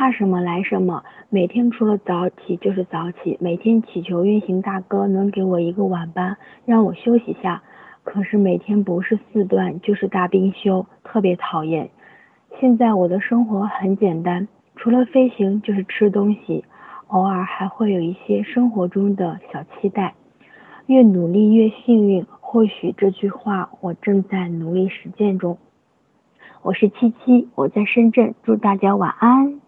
怕什么来什么，每天除了早起就是早起，每天祈求运行大哥能给我一个晚班，让我休息下。可是每天不是四段就是大冰休，特别讨厌。现在我的生活很简单，除了飞行就是吃东西，偶尔还会有一些生活中的小期待。越努力越幸运，或许这句话我正在努力实践中。我是七七，我在深圳，祝大家晚安。